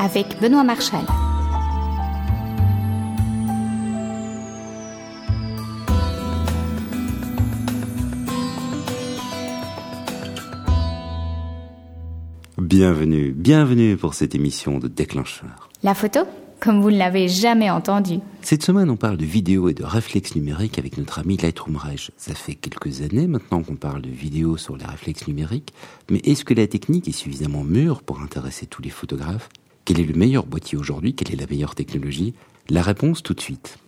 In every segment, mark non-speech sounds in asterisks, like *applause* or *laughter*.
avec Benoît Marchal. Bienvenue, bienvenue pour cette émission de déclencheur. La photo comme vous ne l'avez jamais entendu. Cette semaine, on parle de vidéo et de réflexes numériques avec notre ami Lightroom Reg. Ça fait quelques années maintenant qu'on parle de vidéo sur les réflexes numériques, mais est-ce que la technique est suffisamment mûre pour intéresser tous les photographes? Quel est le meilleur boîtier aujourd'hui? Quelle est la meilleure technologie? La réponse tout de suite.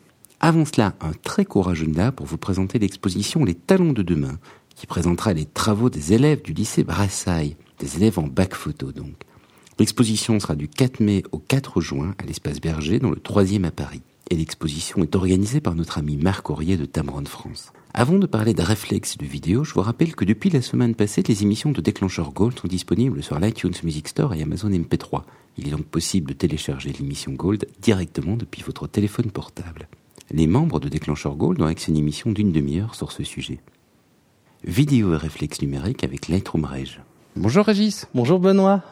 Avant cela, un très court agenda pour vous présenter l'exposition Les Talons de demain, qui présentera les travaux des élèves du lycée Brassailles, des élèves en bac photo donc. L'exposition sera du 4 mai au 4 juin à l'espace Berger, dans le 3e à Paris. Et l'exposition est organisée par notre ami Marc Aurier de Tamron France. Avant de parler de réflexes de vidéo, je vous rappelle que depuis la semaine passée, les émissions de Déclencheur Gold sont disponibles sur l'iTunes Music Store et Amazon MP3. Il est donc possible de télécharger l'émission Gold directement depuis votre téléphone portable. Les membres de Déclencheur Gold ont accès à une émission d'une demi-heure sur ce sujet. Vidéo et réflexes numériques avec Lightroom Reg. Bonjour Régis. Bonjour Benoît.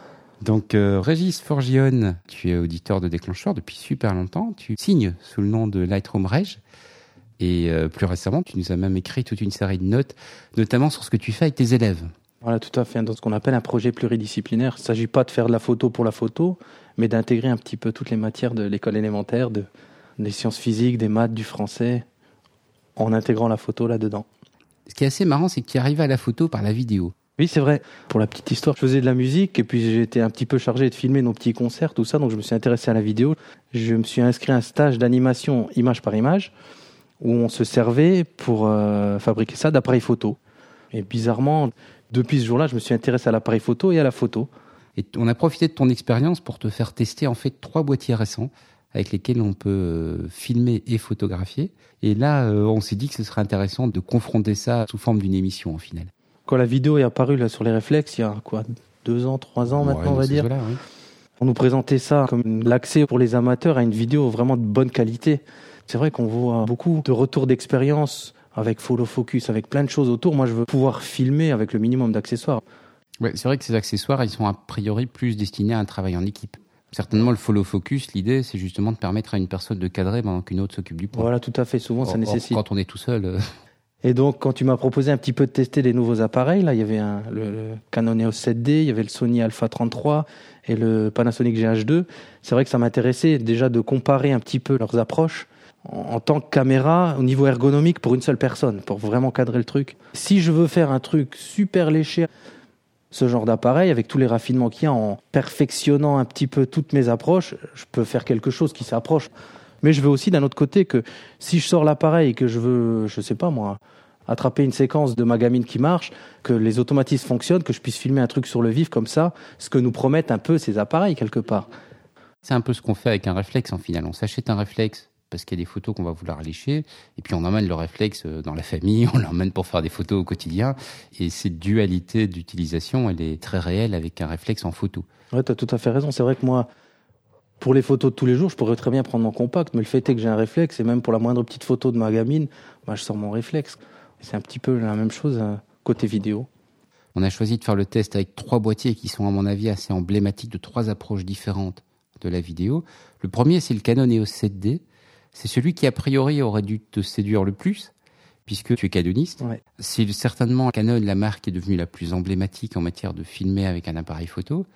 Donc euh, Régis Forgione, tu es auditeur de déclencheur depuis super longtemps. Tu signes sous le nom de Lightroom Reg. Et euh, plus récemment, tu nous as même écrit toute une série de notes, notamment sur ce que tu fais avec tes élèves. Voilà, tout à fait. Dans ce qu'on appelle un projet pluridisciplinaire. Il ne s'agit pas de faire de la photo pour la photo, mais d'intégrer un petit peu toutes les matières de l'école élémentaire, de, des sciences physiques, des maths, du français, en intégrant la photo là-dedans. Ce qui est assez marrant, c'est que tu arrives à la photo par la vidéo. Oui, c'est vrai. Pour la petite histoire, je faisais de la musique et puis j'étais un petit peu chargé de filmer nos petits concerts, tout ça. Donc je me suis intéressé à la vidéo. Je me suis inscrit à un stage d'animation image par image où on se servait pour euh, fabriquer ça d'appareils photo. Et bizarrement, depuis ce jour-là, je me suis intéressé à l'appareil photo et à la photo. Et on a profité de ton expérience pour te faire tester en fait trois boîtiers récents avec lesquels on peut euh, filmer et photographier. Et là, euh, on s'est dit que ce serait intéressant de confronter ça sous forme d'une émission en final quand la vidéo est apparue là, sur les réflexes, il y a quoi, deux ans, trois ans maintenant, on va dire. On nous présentait ça comme l'accès pour les amateurs à une vidéo vraiment de bonne qualité. C'est vrai qu'on voit beaucoup de retours d'expérience avec follow focus, avec plein de choses autour. Moi, je veux pouvoir filmer avec le minimum d'accessoires. Ouais, c'est vrai que ces accessoires, ils sont a priori plus destinés à un travail en équipe. Certainement, le follow focus, l'idée, c'est justement de permettre à une personne de cadrer pendant qu'une autre s'occupe du point. Voilà, tout à fait. Souvent, ça nécessite. Quand on est tout seul. Euh, *laughs* et donc, quand tu m'as proposé un petit peu de tester les nouveaux appareils, là, il y avait un, le, Canon EOS 7D, il y avait le Sony Alpha 33 et le Panasonic GH2. C'est vrai que ça m'intéressait déjà de comparer un petit peu leurs approches en, tant que caméra au niveau ergonomique pour une seule personne, pour vraiment cadrer le truc. Si je veux faire un truc super léché, ce genre d'appareil, avec tous les raffinements qu'il y a, en perfectionnant un petit peu toutes mes approches, je peux faire quelque chose qui s'approche. Mais je veux aussi d'un autre côté que si je sors l'appareil et que je veux, je sais pas moi, attraper une séquence de ma gamine qui marche, que les automatismes fonctionnent, que je puisse filmer un truc sur le vif comme ça, ce que nous promettent un peu ces appareils quelque part. C'est un peu ce qu'on fait avec un réflexe en final. On s'achète un réflexe parce qu'il y a des photos qu'on va vouloir lécher, et puis on emmène le réflexe euh, dans la famille, *laughs* on l'emmène pour faire des photos au quotidien, et cette dualité d'utilisation, elle est très réelle avec un réflexe en photo. Ouais, tu as tout à fait raison. C'est vrai que moi, pour les photos de tous les jours, je pourrais très bien prendre mon compact, mais le fait est que j'ai un réflexe, et même pour la moindre petite photo de ma gamine, bah, je sors mon réflexe. C'est un petit peu la même chose euh, côté vidéo. On a choisi de faire le test avec trois boîtiers qui sont, à mon avis, assez emblématiques de trois approches différentes de la vidéo. Le premier, c'est le Canon EOS 7D. C'est celui qui, a priori, aurait dû te séduire le plus, puisque tu es canoniste. C'est certainement Canon, la marque, qui est devenue la plus emblématique en matière de filmer avec un appareil photo.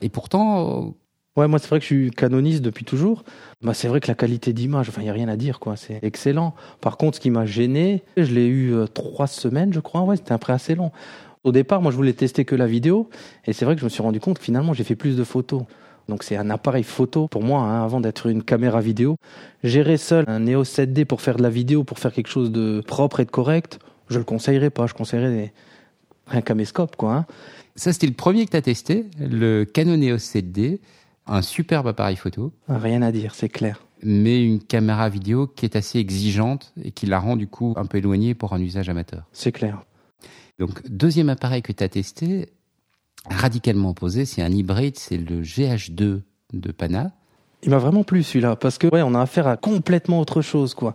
Et pourtant, Ouais, moi c'est vrai que je suis canoniste depuis toujours. Bah, c'est vrai que la qualité d'image, enfin il y a rien à dire quoi, c'est excellent. Par contre, ce qui m'a gêné, je l'ai eu euh, trois semaines, je crois. Ouais, c'était un prêt assez long. Au départ, moi je voulais tester que la vidéo, et c'est vrai que je me suis rendu compte que finalement j'ai fait plus de photos. Donc c'est un appareil photo pour moi, hein, avant d'être une caméra vidéo. Gérer seul un Neo 7D pour faire de la vidéo, pour faire quelque chose de propre et de correct, je le conseillerais pas. Je conseillerais un caméscope quoi. Hein. Ça c'était le premier que tu as testé, le Canon EOS 7D un superbe appareil photo. Rien à dire, c'est clair. Mais une caméra vidéo qui est assez exigeante et qui la rend du coup un peu éloignée pour un usage amateur. C'est clair. Donc, deuxième appareil que tu as testé, radicalement opposé, c'est un hybride, c'est le GH2 de Pana. Il m'a vraiment plu celui-là, parce que ouais, on a affaire à complètement autre chose, quoi.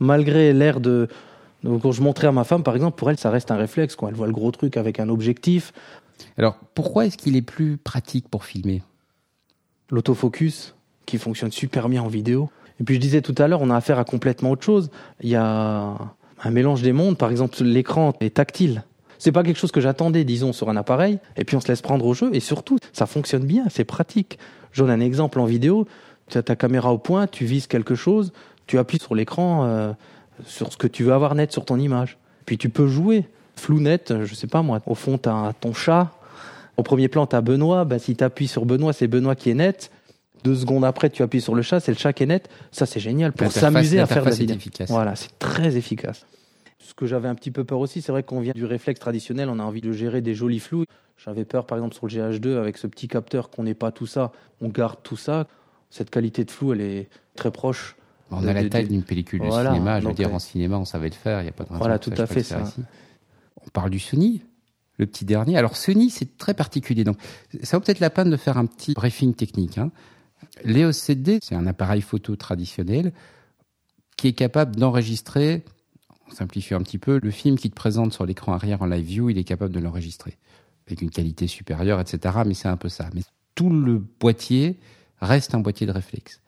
Malgré l'air de, quand je montrais à ma femme, par exemple, pour elle, ça reste un réflexe. Quoi. Elle voit le gros truc avec un objectif. Alors, pourquoi est-ce qu'il est plus pratique pour filmer? L'autofocus qui fonctionne super bien en vidéo. Et puis je disais tout à l'heure, on a affaire à complètement autre chose. Il y a un mélange des mondes. Par exemple, l'écran est tactile. C'est pas quelque chose que j'attendais, disons, sur un appareil. Et puis on se laisse prendre au jeu. Et surtout, ça fonctionne bien, c'est pratique. Je donne un exemple en vidéo. Tu as ta caméra au point, tu vises quelque chose, tu appuies sur l'écran, euh, sur ce que tu veux avoir net sur ton image. Puis tu peux jouer. Flou net, je sais pas moi. Au fond, tu as ton chat. Au premier plan, tu as Benoît. Ben, si tu appuies sur Benoît, c'est Benoît qui est net. Deux secondes après, tu appuies sur le chat, c'est le chat qui est net. Ça, c'est génial pour s'amuser à faire de la vidéo. efficace. Voilà, c'est très efficace. Ce que j'avais un petit peu peur aussi, c'est vrai qu'on vient du réflexe traditionnel, on a envie de gérer des jolis flous. J'avais peur, par exemple, sur le GH2, avec ce petit capteur, qu'on n'ait pas tout ça, on garde tout ça. Cette qualité de flou, elle est très proche. On a la taille d'une pellicule de Voilà, cinéma. Je veux dire, euh, en cinéma, on savait le faire. Il n'y a pas de Voilà, tout ça à fait, ça. ici. On parle du Sony, le petit dernier. Alors Sony, c'est très particulier. Donc, ça vaut peut-être la peine de faire un petit briefing technique. Hein. L'EOS 7D, c'est un appareil photo traditionnel qui est capable d'enregistrer, on simplifie un petit peu, le film qui te présente sur l'écran arrière en live view, il est capable de l'enregistrer avec une qualité supérieure, etc. Mais c'est un peu ça. Mais tout le boîtier reste un boîtier de réflexe.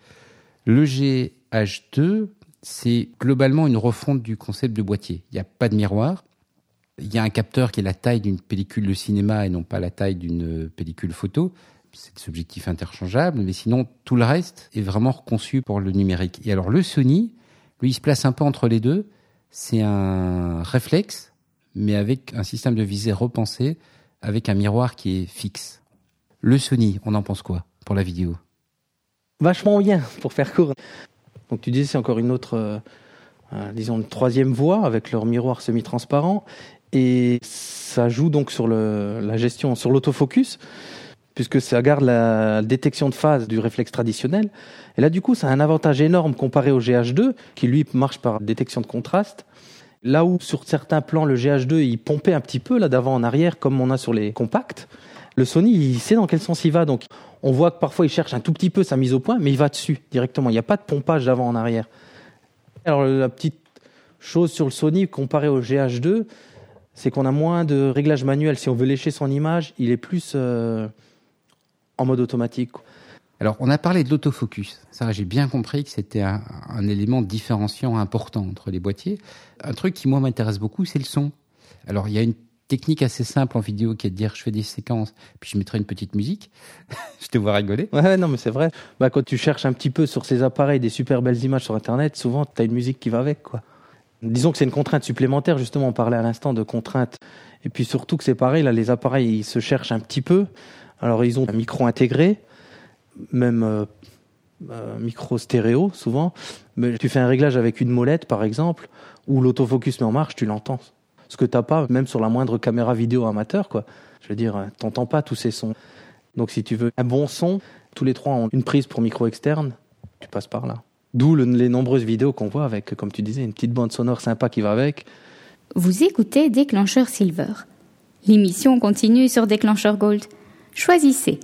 Le GH2, c'est globalement une refonte du concept de boîtier. Il n'y a pas de miroir. Il y a un capteur qui est la taille d'une pellicule de cinéma et non pas la taille d'une pellicule photo. C'est des objectifs interchangeables, mais sinon tout le reste est vraiment conçu pour le numérique. Et alors le Sony, lui, il se place un peu entre les deux. C'est un réflexe, mais avec un système de visée repensé, avec un miroir qui est fixe. Le Sony, on en pense quoi pour la vidéo? Vachement bien, pour faire court. Donc tu disais, c'est encore une autre, euh, euh, disons, une troisième voie avec leur miroir semi-transparent. Et ça joue donc sur le, la gestion, sur l'autofocus, puisque ça garde la détection de phase du réflexe traditionnel. Et là, du coup, ça a un avantage énorme comparé au GH2, qui lui marche par détection de contraste. Là où sur certains plans, le GH2, il pompait un petit peu là d'avant en arrière, comme on a sur les compacts. Le Sony, il sait dans quel sens il va. Donc, on voit que parfois, il cherche un tout petit peu sa mise au point, mais il va dessus directement. Il n'y a pas de pompage d'avant en arrière. Alors, la petite chose sur le Sony comparé au GH2, c'est qu'on a moins de réglages manuels. Si on veut lécher son image, il est plus euh, en mode automatique. Alors, on a parlé de l'autofocus. Ça, j'ai bien compris que c'était un, un élément différenciant important entre les boîtiers. Un truc qui, moi, m'intéresse beaucoup, c'est le son. Alors, il y a une technique assez simple en vidéo qui est de dire je fais des séquences, puis je mettrai une petite musique. *laughs* je te vois rigoler. Ouais, ouais, non, mais c'est vrai. Bah, quand tu cherches un petit peu sur ces appareils des super belles images sur Internet, souvent, tu as une musique qui va avec, quoi. Disons que c'est une contrainte supplémentaire, justement, on parlait à l'instant de contrainte. Et puis surtout que c'est pareil, là, les appareils, ils se cherchent un petit peu. Alors, ils ont un micro intégré, même euh, micro stéréo, souvent. Mais tu fais un réglage avec une molette, par exemple, où l'autofocus met en marche, tu l'entends. Ce que t'as pas, même sur la moindre caméra vidéo amateur, quoi. Je veux dire, t'entends pas tous ces sons. Donc, si tu veux un bon son, tous les trois ont une prise pour micro externe, tu passes par là. D'où le- les nombreuses vidéos qu'on voit avec, comme tu disais, une petite bande sonore sympa qui va avec. Vous écoutez Déclencheur Silver. L'émission continue sur Déclencheur Gold. Choisissez.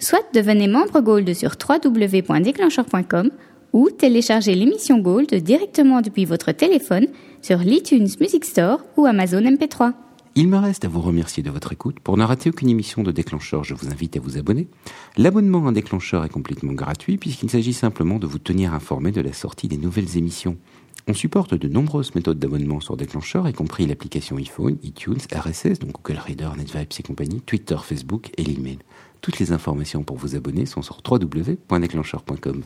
Soit devenez membre Gold sur www.déclencheur.com ou téléchargez l'émission Gold directement depuis votre téléphone sur l'iTunes Music Store ou Amazon MP3. Il me reste à vous remercier de votre écoute. Pour ne rater aucune émission de Déclencheur, je vous invite à vous abonner. L'abonnement à un Déclencheur est complètement gratuit puisqu'il s'agit simplement de vous tenir informé de la sortie des nouvelles émissions. On supporte de nombreuses méthodes d'abonnement sur Déclencheur, y compris l'application iPhone, iTunes, RSS, donc Google Reader, NetVibes et compagnie, Twitter, Facebook et l'email. Toutes les informations pour vous abonner sont sur www.déclencheur.com.